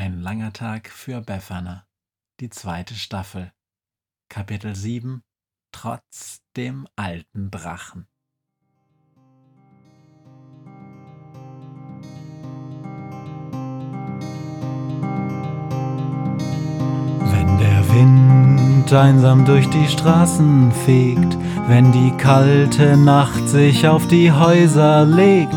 Ein langer Tag für Befana. Die zweite Staffel. Kapitel 7 Trotz dem alten Drachen. Wenn der Wind einsam durch die Straßen fegt, wenn die kalte Nacht sich auf die Häuser legt,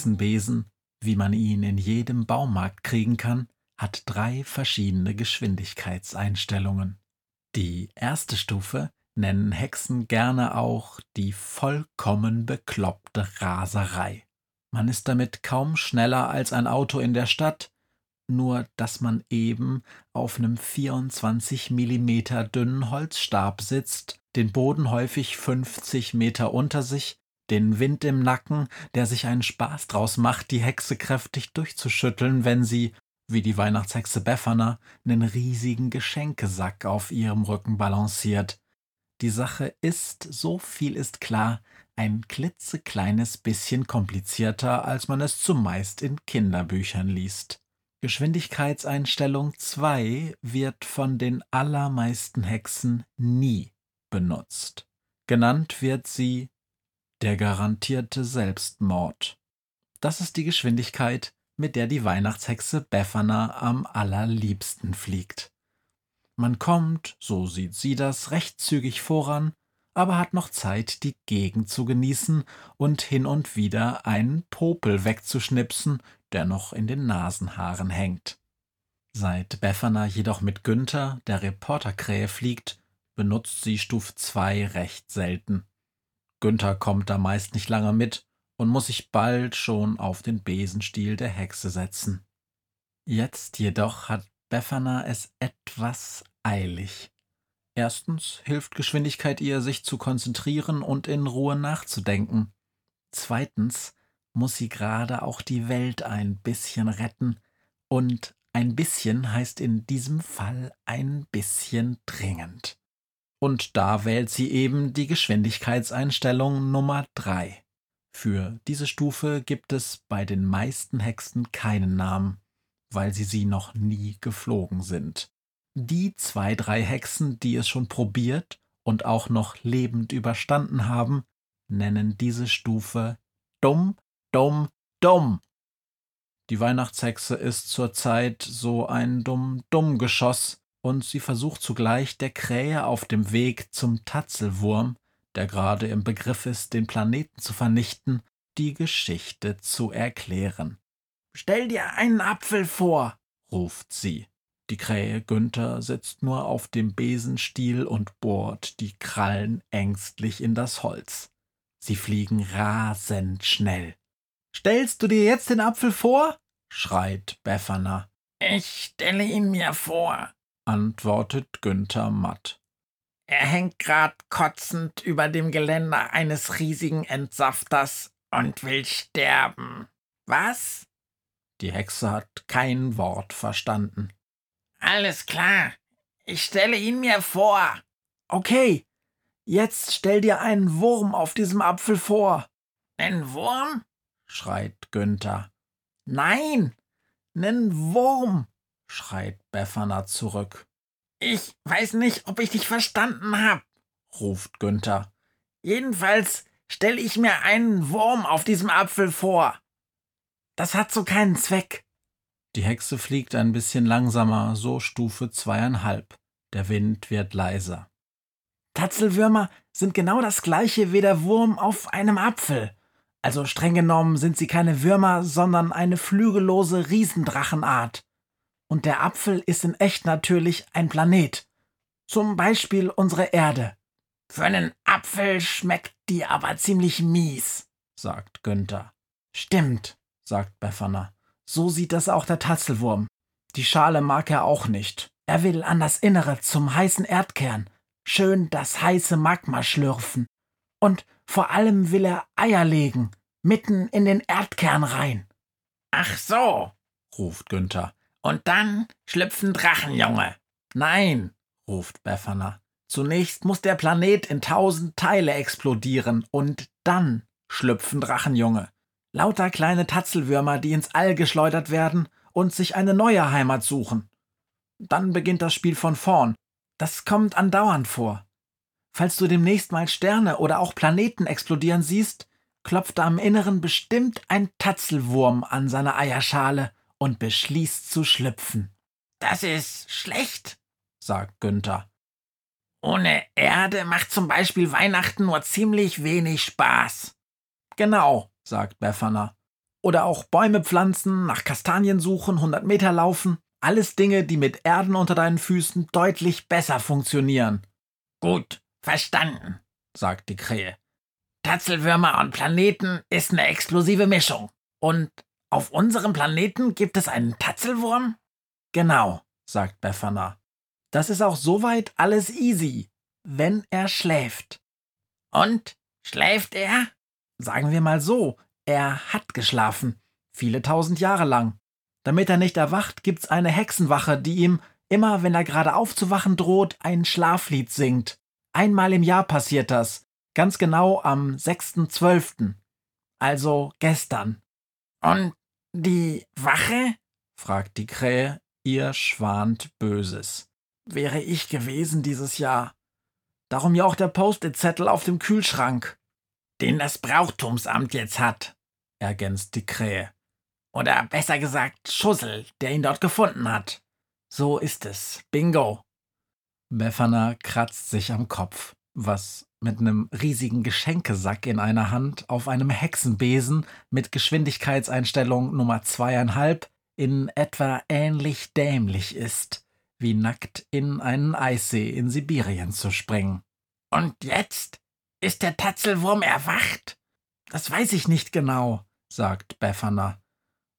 Guter Hexenbesen, wie man ihn in jedem Baumarkt kriegen kann, hat drei verschiedene Geschwindigkeitseinstellungen. Die erste Stufe nennen Hexen gerne auch die vollkommen bekloppte Raserei. Man ist damit kaum schneller als ein Auto in der Stadt, nur dass man eben auf einem 24 mm dünnen Holzstab sitzt, den Boden häufig 50 Meter unter sich den Wind im Nacken, der sich einen Spaß draus macht, die Hexe kräftig durchzuschütteln, wenn sie, wie die Weihnachtshexe Befana, einen riesigen Geschenkesack auf ihrem Rücken balanciert. Die Sache ist, so viel ist klar, ein klitzekleines bisschen komplizierter, als man es zumeist in Kinderbüchern liest. Geschwindigkeitseinstellung 2 wird von den allermeisten Hexen nie benutzt. Genannt wird sie der garantierte Selbstmord. Das ist die Geschwindigkeit, mit der die Weihnachtshexe Befana am allerliebsten fliegt. Man kommt, so sieht sie das, recht zügig voran, aber hat noch Zeit, die Gegend zu genießen und hin und wieder einen Popel wegzuschnipsen, der noch in den Nasenhaaren hängt. Seit Befana jedoch mit Günther, der Reporterkrähe, fliegt, benutzt sie Stufe 2 recht selten. Günther kommt da meist nicht lange mit und muss sich bald schon auf den Besenstiel der Hexe setzen. Jetzt jedoch hat Befana es etwas eilig. Erstens hilft Geschwindigkeit ihr, sich zu konzentrieren und in Ruhe nachzudenken. Zweitens muss sie gerade auch die Welt ein bisschen retten, und ein bisschen heißt in diesem Fall ein bisschen dringend. Und da wählt sie eben die Geschwindigkeitseinstellung Nummer 3. Für diese Stufe gibt es bei den meisten Hexen keinen Namen, weil sie sie noch nie geflogen sind. Die zwei, drei Hexen, die es schon probiert und auch noch lebend überstanden haben, nennen diese Stufe dumm, dumm, dumm. Die Weihnachtshexe ist zurzeit so ein dumm, dumm Geschoss, und sie versucht zugleich der Krähe auf dem Weg zum Tatzelwurm, der gerade im Begriff ist, den Planeten zu vernichten, die Geschichte zu erklären. Stell dir einen Apfel vor, ruft sie. Die Krähe Günther sitzt nur auf dem Besenstiel und bohrt die Krallen ängstlich in das Holz. Sie fliegen rasend schnell. Stellst du dir jetzt den Apfel vor? schreit Befana. Ich stelle ihn mir vor, antwortet Günther matt. Er hängt grad kotzend über dem Geländer eines riesigen Entsafters und will sterben. Was? Die Hexe hat kein Wort verstanden. Alles klar. Ich stelle ihn mir vor. Okay. Jetzt stell dir einen Wurm auf diesem Apfel vor. Nen Wurm? schreit Günther. Nein, nen Wurm, schreit Befana zurück. Ich weiß nicht, ob ich dich verstanden hab, ruft Günther. Jedenfalls stelle ich mir einen Wurm auf diesem Apfel vor. Das hat so keinen Zweck. Die Hexe fliegt ein bisschen langsamer, so Stufe zweieinhalb. Der Wind wird leiser. Tatzelwürmer sind genau das gleiche wie der Wurm auf einem Apfel. Also streng genommen sind sie keine Würmer, sondern eine flügellose Riesendrachenart. Und der Apfel ist in echt natürlich ein Planet. Zum Beispiel unsere Erde. Für einen Apfel schmeckt die aber ziemlich mies, sagt Günther. Stimmt, sagt Befana. So sieht das auch der Tatzelwurm. Die Schale mag er auch nicht. Er will an das Innere zum heißen Erdkern. Schön das heiße Magma schlürfen. Und vor allem will er Eier legen, mitten in den Erdkern rein. Ach so, ruft Günther. Und dann schlüpfen Drachenjunge. Nein, ruft Befana. Zunächst muss der Planet in tausend Teile explodieren und dann schlüpfen Drachenjunge. Lauter kleine Tatzelwürmer, die ins All geschleudert werden und sich eine neue Heimat suchen. Dann beginnt das Spiel von vorn. Das kommt andauernd vor. Falls du demnächst mal Sterne oder auch Planeten explodieren siehst, klopft da im Inneren bestimmt ein Tatzelwurm an seine Eierschale und beschließt zu schlüpfen. Das ist schlecht, sagt Günther. Ohne Erde macht zum Beispiel Weihnachten nur ziemlich wenig Spaß. Genau, sagt Befana. Oder auch Bäume pflanzen, nach Kastanien suchen, hundert Meter laufen. Alles Dinge, die mit Erden unter deinen Füßen deutlich besser funktionieren. Gut, verstanden, sagt die Krähe. Tatzelwürmer und Planeten ist eine explosive Mischung. Und auf unserem Planeten gibt es einen Tatzelwurm? Genau, sagt Befana. Das ist auch soweit alles easy, wenn er schläft. Und schläft er? Sagen wir mal so, er hat geschlafen, viele tausend Jahre lang. Damit er nicht erwacht, gibt's eine Hexenwache, die ihm, immer wenn er gerade aufzuwachen droht, ein Schlaflied singt. Einmal im Jahr passiert das, ganz genau am 6.12., also gestern. Und die Wache? fragt die Krähe, ihr schwant Böses. Wäre ich gewesen dieses Jahr. Darum ja auch der Post-it-Zettel auf dem Kühlschrank. Den das Brauchtumsamt jetzt hat, ergänzt die Krähe. Oder besser gesagt Schussel, der ihn dort gefunden hat. So ist es. Bingo. Befana kratzt sich am Kopf, was mit einem riesigen Geschenkesack in einer Hand auf einem Hexenbesen mit Geschwindigkeitseinstellung Nummer zweieinhalb in etwa ähnlich dämlich ist, wie nackt in einen Eissee in Sibirien zu springen. Und jetzt? Ist der Tatzelwurm erwacht? Das weiß ich nicht genau, sagt Befana.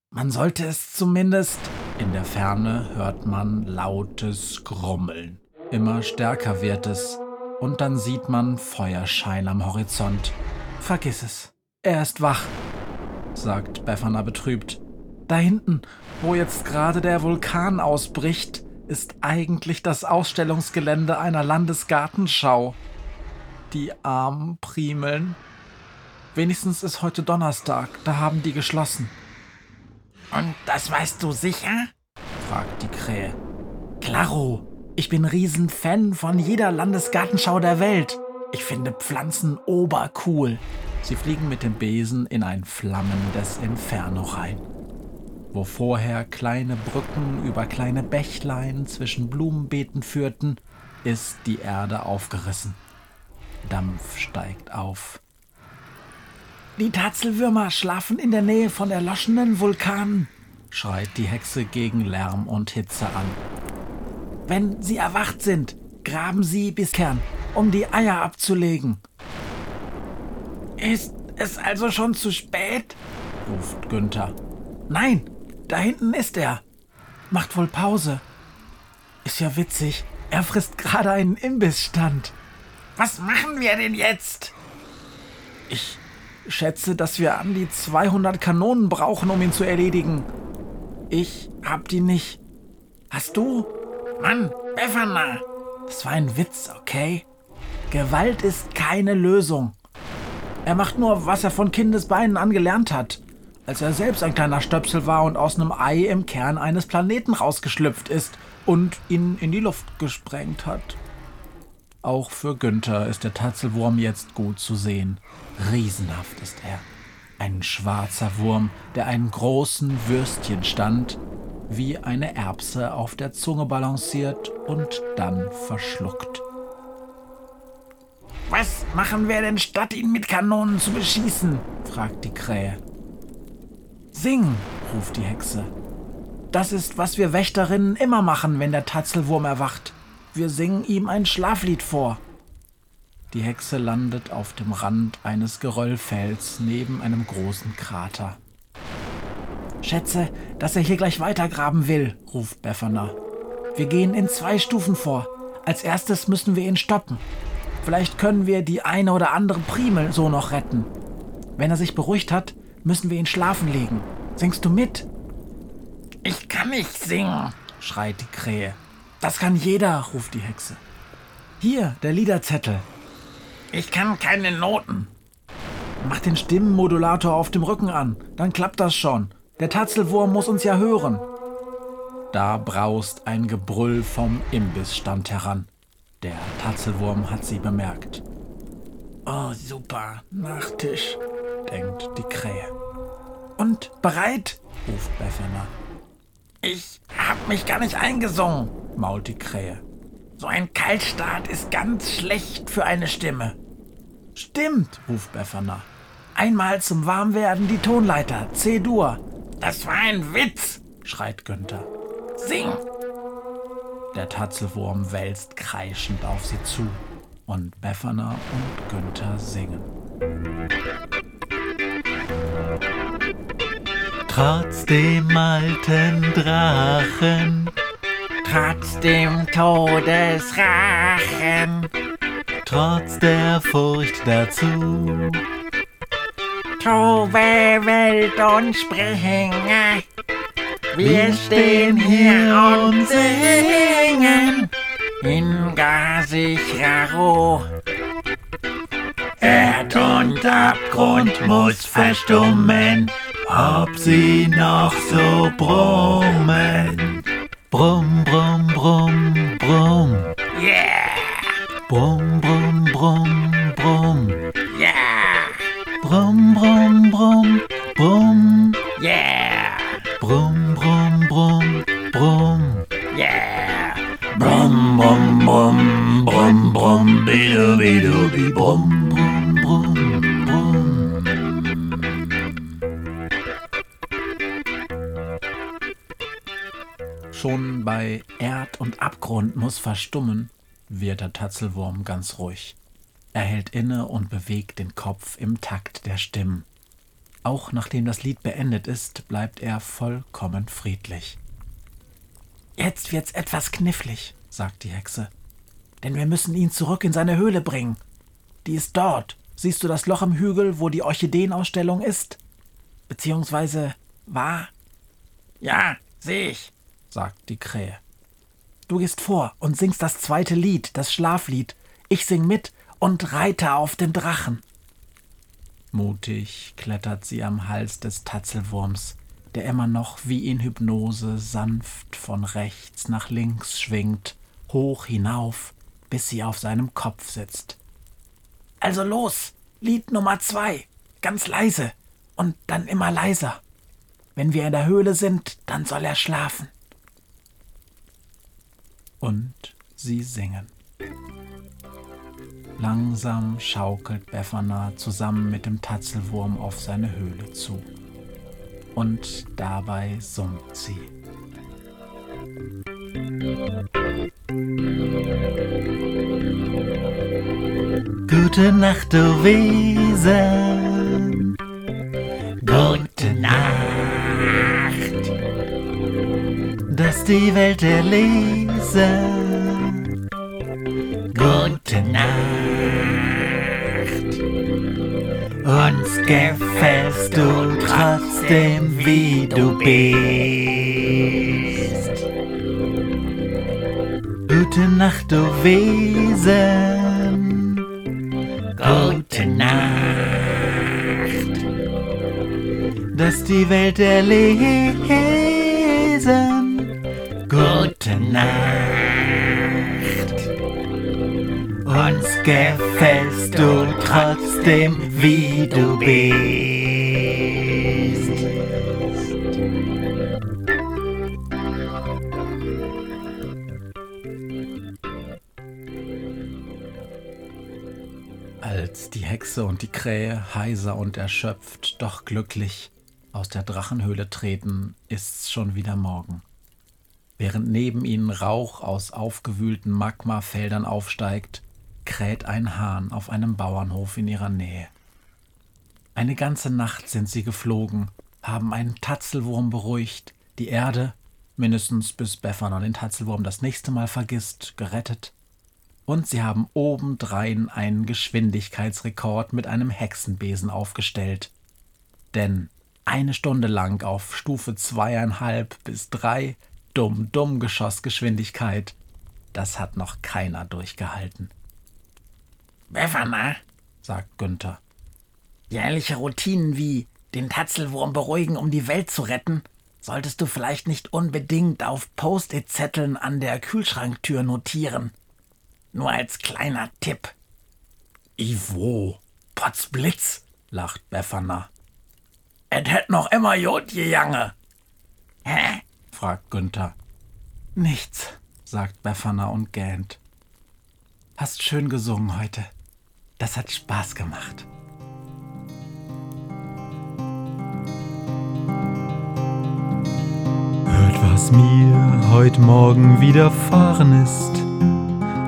Man sollte es zumindest. In der Ferne hört man lautes Grummeln. Immer stärker wird es, und dann sieht man Feuerschein am Horizont. Vergiss es. Er ist wach, sagt Befana betrübt. Da hinten, wo jetzt gerade der Vulkan ausbricht, ist eigentlich das Ausstellungsgelände einer Landesgartenschau. Die armen Primeln. Wenigstens ist heute Donnerstag, da haben die geschlossen. Und das weißt du sicher? fragt die Krähe. Klaro, ich bin Riesenfan von jeder Landesgartenschau der Welt. Ich finde Pflanzen obercool. Sie fliegen mit dem Besen in ein flammendes Inferno rein. Wo vorher kleine Brücken über kleine Bächlein zwischen Blumenbeeten führten, ist die Erde aufgerissen. Dampf steigt auf. Die Tatzelwürmer schlafen in der Nähe von erloschenen Vulkanen, schreit die Hexe gegen Lärm und Hitze an. Wenn sie erwacht sind, graben sie bis Kern, um die Eier abzulegen. Ist es also schon zu spät? ruft Günther. Nein, da hinten ist er. Macht wohl Pause. Ist ja witzig. Er frisst gerade einen Imbissstand. Was machen wir denn jetzt? Ich schätze, dass wir an die 200 Kanonen brauchen, um ihn zu erledigen. Ich hab die nicht. Hast du? Mann, Befana! Das war ein Witz, okay? Gewalt ist keine Lösung. Er macht nur, was er von Kindesbeinen an gelernt hat. Als er selbst ein kleiner Stöpsel war und aus einem Ei im Kern eines Planeten rausgeschlüpft ist und ihn in die Luft gesprengt hat. Auch für Günther ist der Tatzelwurm jetzt gut zu sehen. Riesenhaft ist er. Ein schwarzer Wurm, der einen großen Würstchenstand wie eine Erbse auf der Zunge balanciert und dann verschluckt. Was machen wir denn statt ihn mit Kanonen zu beschießen? fragt die Krähe. Sing, ruft die Hexe. Das ist, was wir Wächterinnen immer machen, wenn der Tatzelwurm erwacht. Wir singen ihm ein Schlaflied vor. Die Hexe landet auf dem Rand eines Geröllfels neben einem großen Krater. Schätze, dass er hier gleich weitergraben will, ruft Befana. Wir gehen in zwei Stufen vor. Als erstes müssen wir ihn stoppen. Vielleicht können wir die eine oder andere Primel so noch retten. Wenn er sich beruhigt hat, müssen wir ihn schlafen legen. Singst du mit? Ich kann nicht singen, schreit die Krähe. Das kann jeder, ruft die Hexe. Hier, der Liederzettel. Ich kann keine Noten. Mach den Stimmenmodulator auf dem Rücken an, dann klappt das schon. Der Tatzelwurm muss uns ja hören. Da braust ein Gebrüll vom Imbissstand heran. Der Tatzelwurm hat sie bemerkt. Oh, super, Nachtisch, denkt die Krähe. Und bereit? ruft Befana. Ich hab mich gar nicht eingesungen, mault die Krähe. So ein Kaltstart ist ganz schlecht für eine Stimme. Stimmt, ruft Befana. Einmal zum Warmwerden die Tonleiter, C-Dur. Das war ein Witz, schreit Günther. Sing! Der Tatzelwurm wälzt kreischend auf sie zu und Befana und Günther singen. Trotz dem alten Drachen, trotz dem Todesrachen, trotz der Furcht dazu, tobe Welt und springe, wir stehen hier und singen in gar sicherer Ruhe. Erd und Abgrund muss verstummen, ob sie noch so brummen. Brumm, brumm, brumm, brumm. Yeah! Brumm, brumm, brumm. Brumm, brumm, brumm, brumm, bidu, bidu, bi, brumm, brumm, brumm, brumm. Schon bei Erd und Abgrund muss verstummen, wird der Tatzelwurm ganz ruhig. Er hält inne und bewegt den Kopf im Takt der Stimmen. Auch nachdem das Lied beendet ist, bleibt er vollkommen friedlich. Jetzt wird's etwas knifflig, sagt die Hexe. Denn wir müssen ihn zurück in seine Höhle bringen. Die ist dort. Siehst du das Loch im Hügel, wo die Orchideenausstellung ist? Beziehungsweise war? Ja, sehe ich, sagt die Krähe. Du gehst vor und singst das zweite Lied, das Schlaflied. Ich sing mit und reite auf dem Drachen. Mutig klettert sie am Hals des Tatzelwurms, der immer noch wie in Hypnose sanft von rechts nach links schwingt, hoch hinauf, bis sie auf seinem Kopf sitzt. Also los, Lied Nummer zwei, ganz leise und dann immer leiser. Wenn wir in der Höhle sind, dann soll er schlafen. Und sie singen. Langsam schaukelt Befana zusammen mit dem Tatzelwurm auf seine Höhle zu. Und dabei summt sie. Gute Nacht, du Wesen. Gute Nacht. Dass die Welt erlesen. Gute Nacht. Uns gefällst du trotzdem, wie du bist. Gute Nacht, du Wesen. Gute Nacht. Dass die Welt erlesen. Gute Nacht. Uns gefällst du trotzdem, wie du bist. Als die Hexe und die Krähe heiser und erschöpft, doch glücklich aus der Drachenhöhle treten, ist's schon wieder Morgen. Während neben ihnen Rauch aus aufgewühlten Magmafeldern aufsteigt, kräht ein Hahn auf einem Bauernhof in ihrer Nähe. Eine ganze Nacht sind sie geflogen, haben einen Tatzelwurm beruhigt, die Erde, mindestens bis Befana den Tatzelwurm das nächste Mal vergisst, gerettet, und sie haben obendrein einen Geschwindigkeitsrekord mit einem Hexenbesen aufgestellt. Denn eine Stunde lang auf Stufe zweieinhalb bis drei Dumm-Dumm-Geschossgeschwindigkeit, das hat noch keiner durchgehalten. Befana, sagt Günther. Jährliche Routinen wie den Tatzelwurm beruhigen, um die Welt zu retten, solltest du vielleicht nicht unbedingt auf Post-it-Zetteln an der Kühlschranktür notieren. Nur als kleiner Tipp. Ivo, Potzblitz, lacht Befana. Et hätt noch immer Jod gejange. Hä? fragt Günther. Nichts, sagt Befana und gähnt. Hast schön gesungen heute. Das hat Spaß gemacht. Hört, was mir heute Morgen widerfahren ist.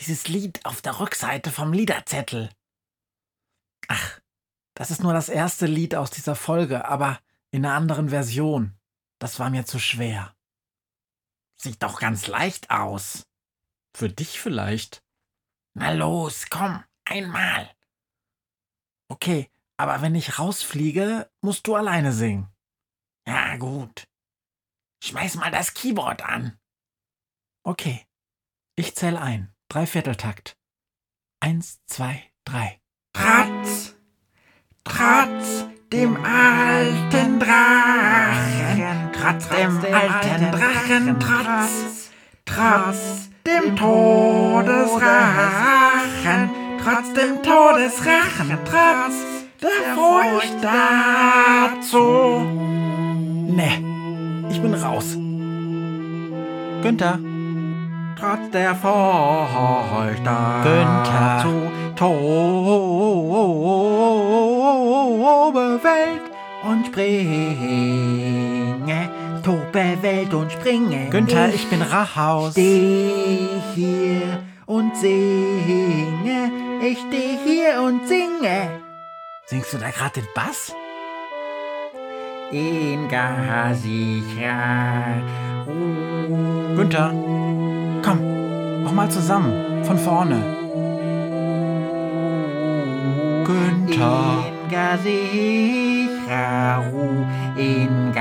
Dieses Lied auf der Rückseite vom Liederzettel. Ach, das ist nur das erste Lied aus dieser Folge, aber in einer anderen Version. Das war mir zu schwer. Sieht doch ganz leicht aus. Für dich vielleicht. Na los, komm, einmal. Okay, aber wenn ich rausfliege, musst du alleine singen. Ja, gut. Schmeiß mal das Keyboard an. Okay, ich zähl ein. Dreivierteltakt. Eins, zwei, drei. Trotz, trotz dem alten Drachen, trotz dem alten Drachen, trotz, trotz dem Todesrachen, trotz dem Todesrachen, trotz der Furcht dazu. Nee, ich bin raus. Günther, trotz der Furcht dazu. Tobe Welt und springe, tobe Welt und springe. Günther, ich bin Rahaus. Steh hier und singe, ich steh hier und singe. Singst du da gerade den Bass? In Ruhe. Günther, komm, noch mal zusammen, von vorne. Günther. In Ruhe, in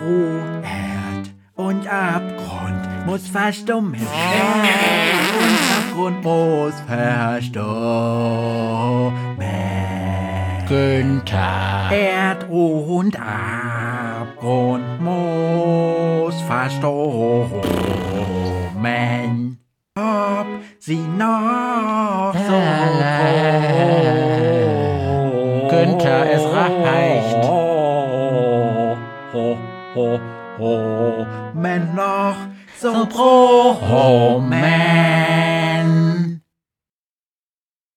Ruhe. Erd und Abgrund muss verstummen. Erd und Abgrund muss verstummen. Günther. Erd und Abgrund muss verstummen. Denn ob sie noch so. Günther, es reicht. Oh, oh, oh, Wenn noch so pro Moment.